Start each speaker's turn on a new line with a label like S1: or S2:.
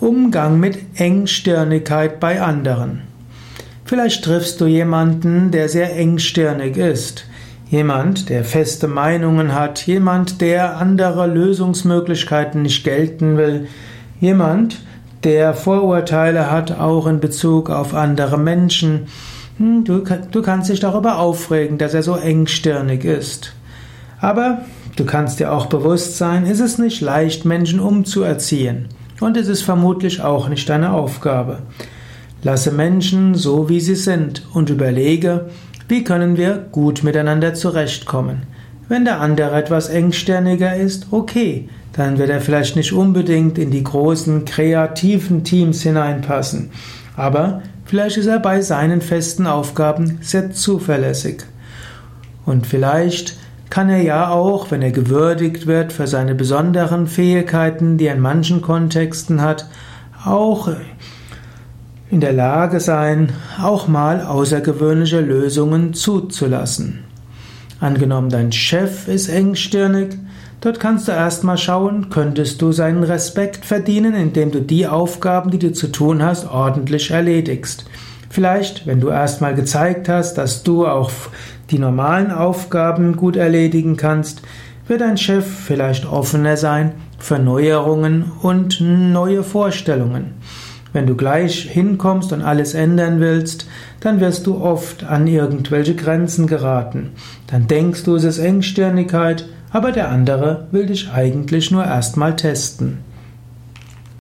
S1: Umgang mit Engstirnigkeit bei anderen. Vielleicht triffst du jemanden, der sehr engstirnig ist. Jemand, der feste Meinungen hat, jemand, der andere Lösungsmöglichkeiten nicht gelten will, jemand, der Vorurteile hat, auch in Bezug auf andere Menschen. Hm, du, du kannst dich darüber aufregen, dass er so engstirnig ist. Aber du kannst dir auch bewusst sein, ist es nicht leicht, Menschen umzuerziehen. Und es ist vermutlich auch nicht deine Aufgabe. Lasse Menschen so, wie sie sind und überlege, wie können wir gut miteinander zurechtkommen. Wenn der andere etwas engstirniger ist, okay, dann wird er vielleicht nicht unbedingt in die großen kreativen Teams hineinpassen. Aber vielleicht ist er bei seinen festen Aufgaben sehr zuverlässig. Und vielleicht kann er ja auch, wenn er gewürdigt wird für seine besonderen Fähigkeiten, die er in manchen Kontexten hat, auch in der Lage sein, auch mal außergewöhnliche Lösungen zuzulassen. Angenommen, dein Chef ist engstirnig, dort kannst du erstmal schauen, könntest du seinen Respekt verdienen, indem du die Aufgaben, die du zu tun hast, ordentlich erledigst. Vielleicht, wenn du erstmal gezeigt hast, dass du auch die normalen Aufgaben gut erledigen kannst, wird dein Chef vielleicht offener sein für Neuerungen und neue Vorstellungen. Wenn du gleich hinkommst und alles ändern willst, dann wirst du oft an irgendwelche Grenzen geraten. Dann denkst du, es ist Engstirnigkeit, aber der andere will dich eigentlich nur erstmal testen.